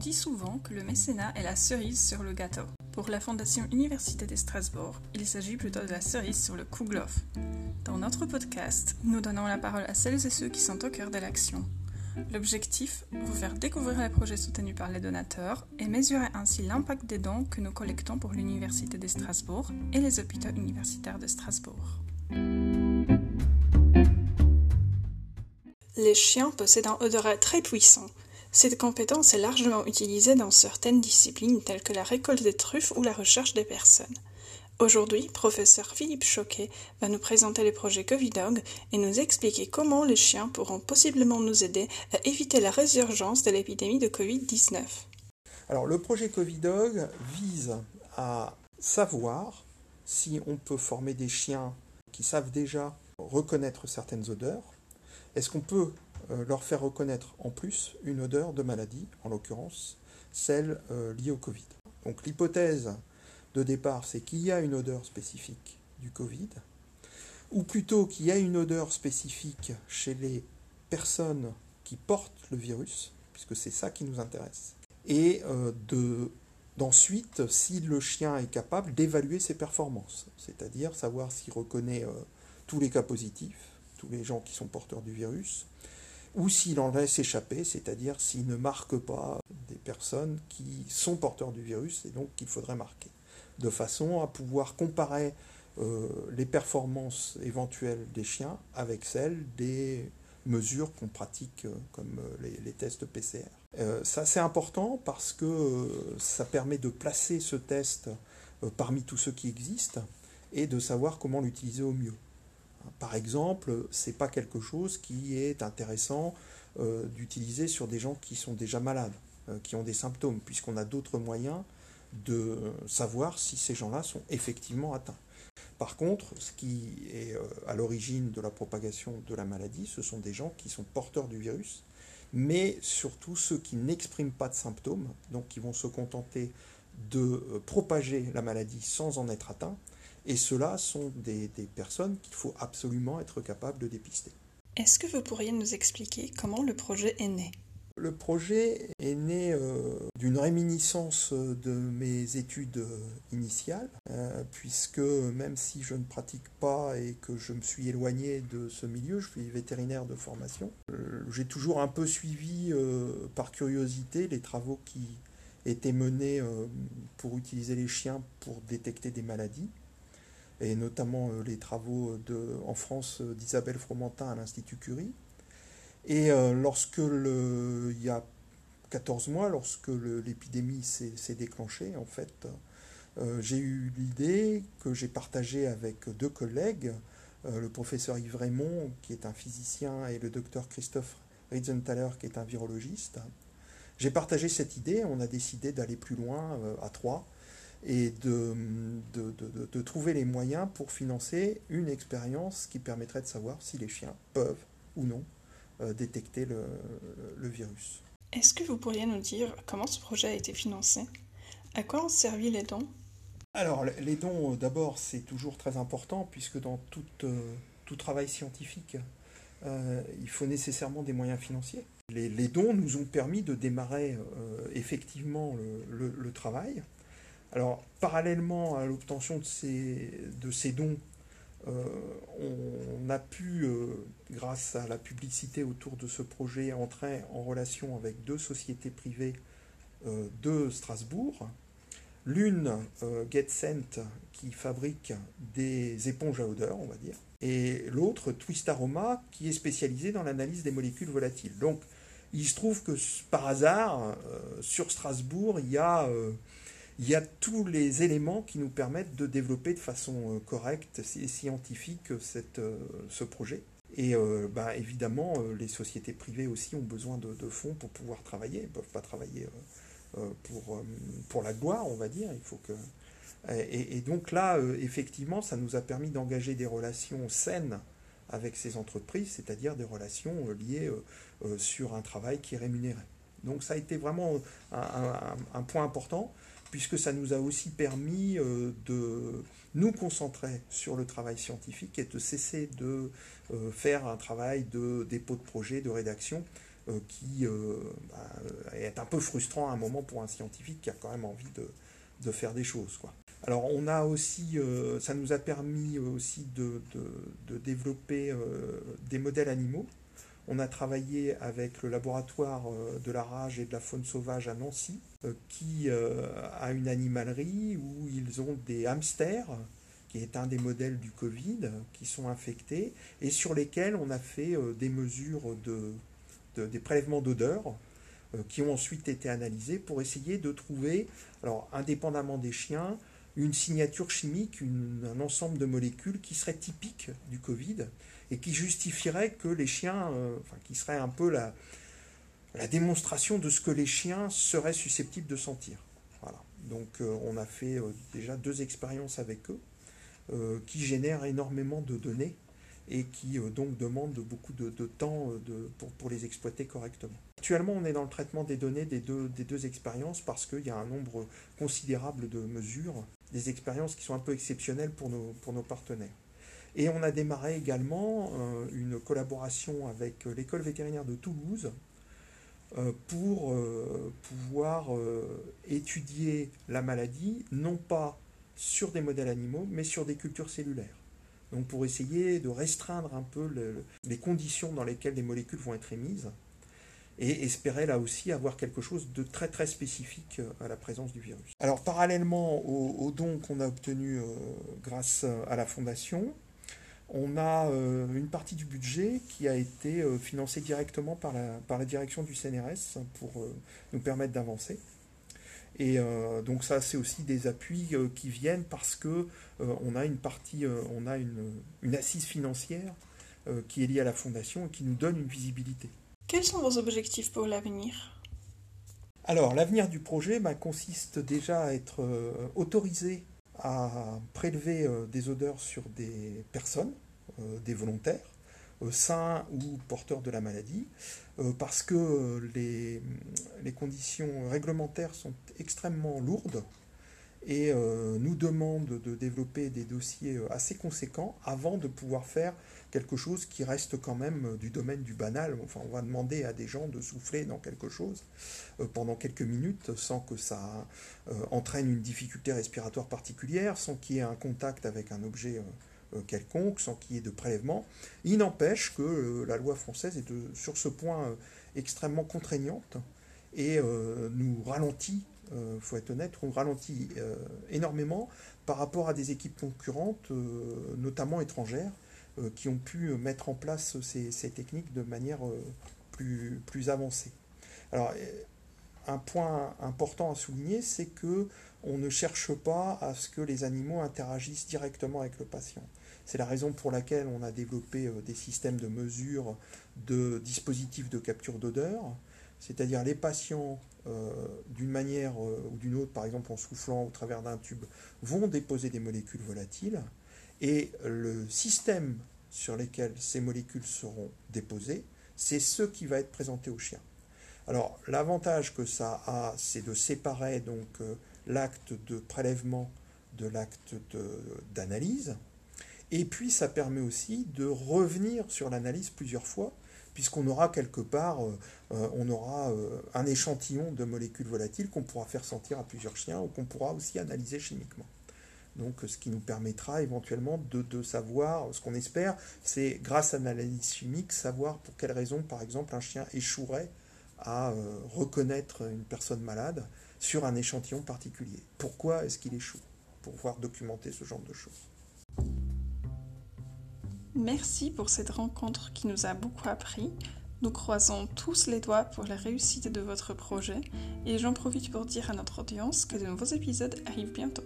dit souvent que le mécénat est la cerise sur le gâteau. Pour la Fondation Université de Strasbourg, il s'agit plutôt de la cerise sur le kouglof. Dans notre podcast, nous donnons la parole à celles et ceux qui sont au cœur de l'action. L'objectif, vous faire découvrir les projets soutenus par les donateurs et mesurer ainsi l'impact des dons que nous collectons pour l'Université de Strasbourg et les hôpitaux universitaires de Strasbourg. Les chiens possèdent un odorat très puissant. Cette compétence est largement utilisée dans certaines disciplines telles que la récolte des truffes ou la recherche des personnes. Aujourd'hui, professeur Philippe Choquet va nous présenter le projet Covidog et nous expliquer comment les chiens pourront possiblement nous aider à éviter la résurgence de l'épidémie de Covid-19. Alors le projet Covidog vise à savoir si on peut former des chiens qui savent déjà reconnaître certaines odeurs. Est-ce qu'on peut leur faire reconnaître en plus une odeur de maladie, en l'occurrence celle euh, liée au Covid. Donc l'hypothèse de départ, c'est qu'il y a une odeur spécifique du Covid, ou plutôt qu'il y a une odeur spécifique chez les personnes qui portent le virus, puisque c'est ça qui nous intéresse, et euh, de d'ensuite si le chien est capable d'évaluer ses performances, c'est-à-dire savoir s'il reconnaît euh, tous les cas positifs, tous les gens qui sont porteurs du virus, ou s'il en laisse échapper, c'est-à-dire s'il ne marque pas des personnes qui sont porteurs du virus et donc qu'il faudrait marquer de façon à pouvoir comparer euh, les performances éventuelles des chiens avec celles des mesures qu'on pratique euh, comme euh, les, tests PCR. ça c'est important parce que ça permet de placer ce test parmi tous ceux qui existent et de savoir comment l'utiliser au mieux. Par exemple, c'est pas quelque chose qui est intéressant d'utiliser sur des gens qui sont déjà malades, qui ont des symptômes, puisqu'on a d'autres moyens de savoir si ces gens-là sont effectivement atteints. Par contre, ce qui est euh, à l'origine de la propagation de la maladie, ce sont des gens qui sont porteurs du virus, mais surtout ceux qui n'expriment pas de symptômes, donc qui vont se contenter de euh, propager la maladie sans en être atteints, et ceux-là sont des, des personnes qu'il faut absolument être capable de dépister. Est-ce que vous pourriez nous expliquer comment le projet est né? Le projet est né euh, d'une réminiscence de mes études euh, initiales, euh, puisque même si je ne pratique pas et que je me suis éloigné de ce milieu, je suis vétérinaire de formation, j'ai toujours un peu suivi par curiosité les travaux qui étaient menés pour utiliser les chiens pour détecter des maladies et notamment les travaux en France d'Isabelle Fromentin à l'Institut Curie. Et euh, lorsque, le, il y a 14 mois, lorsque l'épidémie s'est déclenchée, en fait, euh, j'ai eu l'idée que j'ai partagée avec deux collègues, euh, le professeur Yves Raymond, qui est un physicien, et le docteur Christophe Ritzenthaler, qui est un virologiste. J'ai partagé cette idée, on a décidé d'aller plus loin à trois et de, de, de, de, trouver les moyens pour financer une expérience qui permettrait de savoir si les chiens peuvent ou non euh, détecter le, virus. Est-ce que vous pourriez nous dire comment ce projet a été financé? À quoi ont servi les dons? Alors, les dons, euh, d'abord, c'est toujours très important, puisque dans tout, euh, tout travail scientifique, il faut nécessairement des moyens financiers. Les, les dons nous ont permis de démarrer effectivement le, le, travail. Alors, parallèlement à l'obtention de ces, dons, euh, on a pu, euh, grâce à la publicité autour de ce projet, entrer en relation avec deux sociétés privées euh, de Strasbourg. L'une, GetScent, qui fabrique des éponges à odeur, on va dire, et l'autre, Twist Aroma, qui est spécialisée dans l'analyse des molécules volatiles. Donc, il se trouve que par hasard, sur Strasbourg, il y a il y a tous les éléments qui nous permettent de développer de façon euh, correcte et scientifique cette, euh, ce projet. Et euh, bah, évidemment, les sociétés privées aussi ont besoin de, fonds pour pouvoir travailler. Elles ne peuvent pas travailler pour, la gloire, on va dire. Et, donc là, effectivement, ça nous a permis d'engager des relations saines avec ces entreprises, c'est-à-dire des relations liées sur un travail qui est rémunéré. Donc ça a été vraiment un point important puisque ça nous a aussi permis euh, de nous concentrer sur le travail scientifique et de cesser de euh, faire un travail de dépôt de projet, de rédaction, qui bah, est un peu frustrant à un moment pour un scientifique qui a quand même envie de, faire des choses. Alors on a aussi, ça nous a permis aussi de développer des modèles animaux. On a travaillé avec le laboratoire de la rage et de la faune sauvage à Nancy, qui a une animalerie où ils ont des hamsters qui est un des modèles du Covid, qui sont infectés et sur lesquels on a fait euh, des mesures de, des prélèvements d'odeur euh, qui ont ensuite été analysés pour essayer de trouver, indépendamment des chiens, une signature chimique, un ensemble de molécules qui serait typique du Covid et qui justifierait que les chiens, euh, enfin qui serait un peu la, démonstration de ce que les chiens seraient susceptibles de sentir. Voilà. Donc on a fait déjà deux expériences avec eux. Euh, qui génèrent énormément de données et qui euh, donc demandent beaucoup de, temps euh, pour, les exploiter correctement. Actuellement, on est dans le traitement des données des deux expériences parce qu'il y a un nombre considérable de mesures, des expériences qui sont un peu exceptionnelles pour nos, partenaires. Et on a démarré également une collaboration avec l'école vétérinaire de Toulouse pour pouvoir étudier la maladie, non pas sur des modèles animaux, mais sur des cultures cellulaires. Donc pour essayer de restreindre un peu les conditions dans lesquelles les molécules vont être émises, et espérer là aussi avoir quelque chose de très très spécifique à la présence du virus. Alors parallèlement aux, dons qu'on a obtenus euh, grâce à la fondation, on a euh, une partie du budget qui a été euh, financée directement par la, direction du CNRS pour nous permettre d'avancer. Et euh, donc ça, c'est aussi des appuis euh, qui viennent parce que euh, on a une partie, on a une, assise financière qui est liée à la fondation et qui nous donne une visibilité. Quels sont vos objectifs pour l'avenir? Alors, l'avenir du projet bah, consiste déjà à être autorisé à prélever des odeurs sur des personnes, des volontaires, sains ou porteurs de la maladie, euh, parce que euh, les, conditions réglementaires sont extrêmement lourdes et euh, nous demandent de développer des dossiers assez conséquents avant de pouvoir faire quelque chose qui reste quand même du domaine du banal. Enfin, on va demander à des gens de souffler dans quelque chose pendant quelques minutes sans que ça entraîne une difficulté respiratoire particulière, sans qu'il y ait un contact avec un objet euh, quelconque, sans qu'il y ait de prélèvement. Il n'empêche que euh, la loi française est sur ce point euh, extrêmement contraignante et nous ralentit, il faut être honnête, on ralentit énormément par rapport à des équipes concurrentes, notamment étrangères, qui ont pu mettre en place ces, techniques de manière plus, plus avancée. Alors, un point important à souligner, c'est que on ne cherche pas à ce que les animaux interagissent directement avec le patient. C'est la raison pour laquelle on a développé euh, des systèmes de mesure de dispositifs de capture d'odeur, c'est-à-dire les patients, euh, d'une manière euh, ou d'une autre, par exemple en soufflant au travers d'un tube, vont déposer des molécules volatiles, et le système sur lequel ces molécules seront déposées, c'est ce qui va être présenté au chien. Alors l'avantage que ça a, c'est de séparer donc l'acte de prélèvement de l'acte d'analyse. Et puis ça permet aussi de revenir sur l'analyse plusieurs fois, puisqu'on aura quelque part, euh, euh, on aura euh, un échantillon de molécules volatiles qu'on pourra faire sentir à plusieurs chiens ou qu'on pourra aussi analyser chimiquement. Donc ce qui nous permettra éventuellement de, savoir, ce qu'on espère, c'est grâce à l'analyse chimique, savoir pour quelle raison, par exemple, un chien échouerait à reconnaître une personne malade sur un échantillon particulier. Pourquoi est-ce qu'il échoue? Pour pouvoir documenter ce genre de choses. Merci pour cette rencontre qui nous a beaucoup appris. Nous croisons tous les doigts pour la réussite de votre projet et j'en profite pour dire à notre audience que de nouveaux épisodes arrivent bientôt.